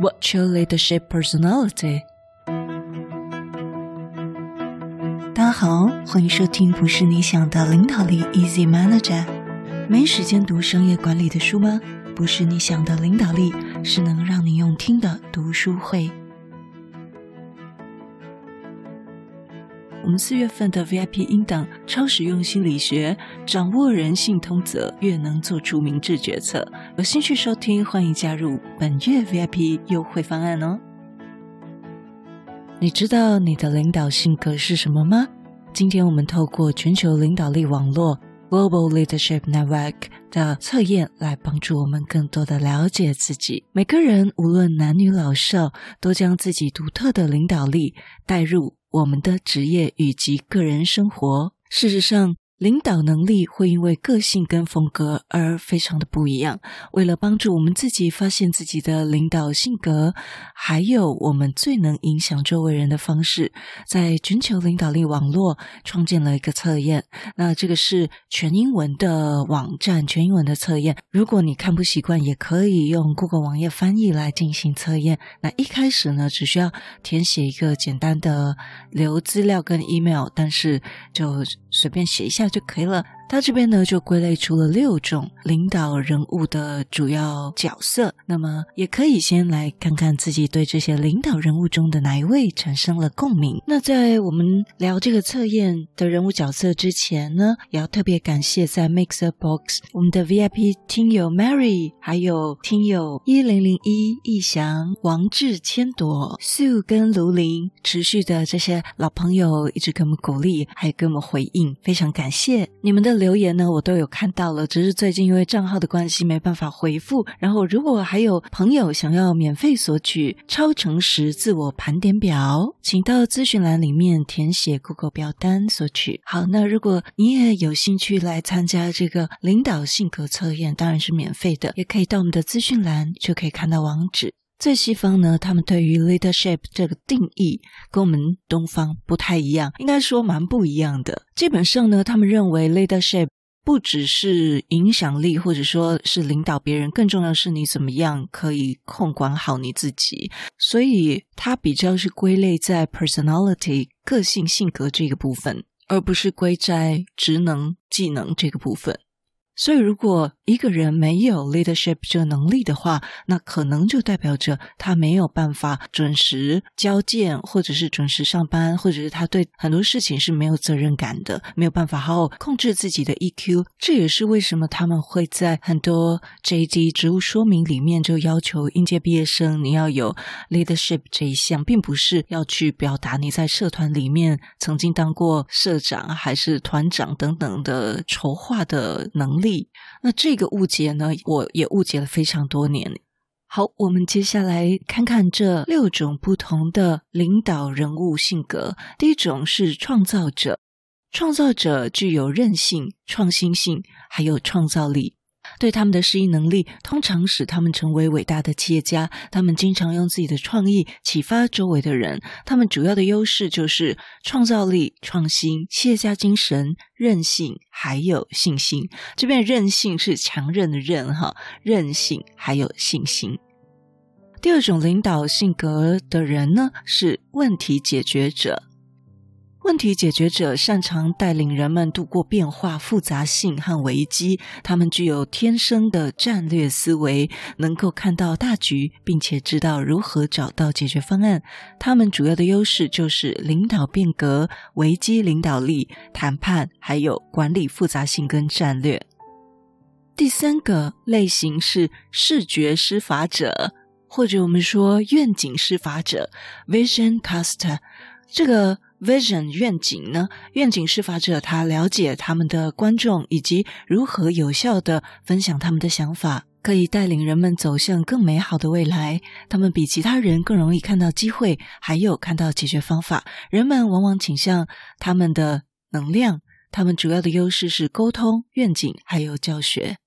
What's your leadership personality？大家好，欢迎收听不是你想的领导力 Easy Manager。没时间读商业管理的书吗？不是你想的领导力，是能让你用听的读书会。我们四月份的 VIP 音档《超实用心理学》，掌握人性通则，越能做出明智决策。有兴趣收听，欢迎加入本月 VIP 优惠方案哦。你知道你的领导性格是什么吗？今天我们透过全球领导力网络 Global Leadership Network 的测验，来帮助我们更多的了解自己。每个人无论男女老少，都将自己独特的领导力带入我们的职业以及个人生活。事实上，领导能力会因为个性跟风格而非常的不一样。为了帮助我们自己发现自己的领导性格，还有我们最能影响周围人的方式，在全球领导力网络创建了一个测验。那这个是全英文的网站，全英文的测验。如果你看不习惯，也可以用 Google 网页翻译来进行测验。那一开始呢，只需要填写一个简单的留资料跟 email，但是就随便写一下。就可以了。他这边呢，就归类出了六种领导人物的主要角色。那么，也可以先来看看自己对这些领导人物中的哪一位产生了共鸣。那在我们聊这个测验的人物角色之前呢，也要特别感谢在 MixerBox 我们的 VIP 听友 Mary，还有听友一零零一易翔、王志、千朵、Sue 跟卢林，持续的这些老朋友一直给我们鼓励，还给我们回应，非常感谢你们的。留言呢，我都有看到了，只是最近因为账号的关系没办法回复。然后，如果还有朋友想要免费索取超诚实自我盘点表，请到资讯栏里面填写 Google 表单索取。好，那如果你也有兴趣来参加这个领导性格测验，当然是免费的，也可以到我们的资讯栏就可以看到网址。在西方呢，他们对于 leadership 这个定义跟我们东方不太一样，应该说蛮不一样的。基本上呢，他们认为 leadership 不只是影响力，或者说是领导别人，更重要的是你怎么样可以控管好你自己。所以它比较是归类在 personality 个性性格这个部分，而不是归在职能技能这个部分。所以，如果一个人没有 leadership 这个能力的话，那可能就代表着他没有办法准时交件，或者是准时上班，或者是他对很多事情是没有责任感的，没有办法好好控制自己的 EQ。这也是为什么他们会在很多 JD 职务说明里面就要求应届毕业生你要有 leadership 这一项，并不是要去表达你在社团里面曾经当过社长还是团长等等的筹划的能力。力那这个误解呢，我也误解了非常多年。好，我们接下来看看这六种不同的领导人物性格。第一种是创造者，创造者具有韧性、创新性，还有创造力。对他们的适应能力，通常使他们成为伟大的企业家。他们经常用自己的创意启发周围的人。他们主要的优势就是创造力、创新、企业家精神、韧性，还有信心。这边韧性是强韧的韧哈，韧性还有信心。第二种领导性格的人呢，是问题解决者。问题解决者擅长带领人们度过变化、复杂性和危机。他们具有天生的战略思维，能够看到大局，并且知道如何找到解决方案。他们主要的优势就是领导变革、危机领导力、谈判，还有管理复杂性跟战略。第三个类型是视觉施法者，或者我们说愿景施法者 （Vision Caster）。这个。Vision 愿景呢？愿景施法者，他了解他们的观众以及如何有效地分享他们的想法，可以带领人们走向更美好的未来。他们比其他人更容易看到机会，还有看到解决方法。人们往往倾向他们的能量。他们主要的优势是沟通、愿景还有教学。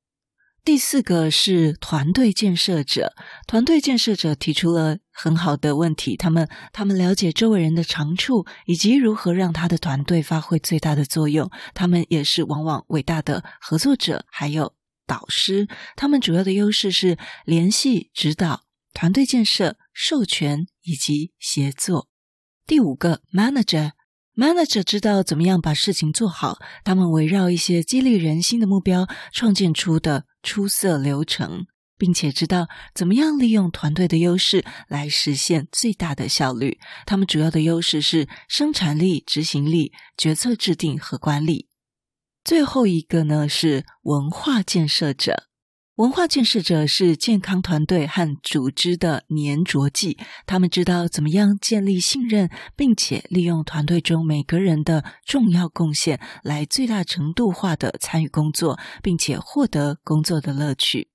第四个是团队建设者，团队建设者提出了很好的问题，他们他们了解周围人的长处，以及如何让他的团队发挥最大的作用。他们也是往往伟大的合作者，还有导师。他们主要的优势是联系、指导、团队建设、授权以及协作。第五个，manager manager 知道怎么样把事情做好，他们围绕一些激励人心的目标，创建出的出色流程，并且知道怎么样利用团队的优势来实现最大的效率。他们主要的优势是生产力、执行力、决策制定和管理。最后一个呢，是文化建设者。文化建设者是健康团队和组织的粘着剂，他们知道怎么样建立信任，并且利用团队中每个人的重要贡献来最大程度化的参与工作，并且获得工作的乐趣。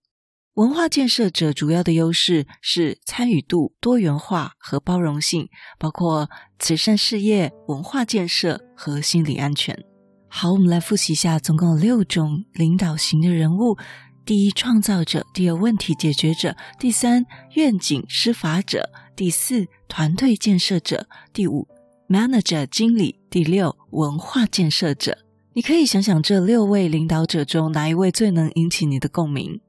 文化建设者主要的优势是参与度、多元化和包容性，包括慈善事业、文化建设和心理安全。好，我们来复习一下，总共有六种领导型的人物。第一，创造者；第二，问题解决者；第三，愿景施法者；第四，团队建设者；第五，manager 经理；第六，文化建设者。你可以想想这六位领导者中哪一位最能引起你的共鸣？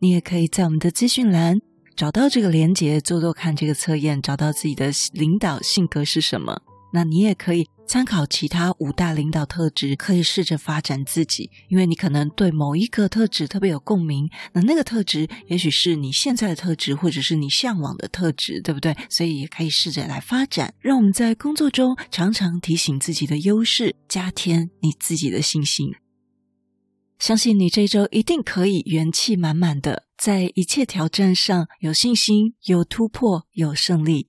你也可以在我们的资讯栏找到这个连结，做做看这个测验，找到自己的领导性格是什么。那你也可以。参考其他五大领导特质，可以试着发展自己，因为你可能对某一个特质特别有共鸣。那那个特质也许是你现在的特质，或者是你向往的特质，对不对？所以也可以试着来发展。让我们在工作中常常提醒自己的优势，加添你自己的信心。相信你这周一定可以元气满满的，在一切挑战上有信心、有突破、有胜利。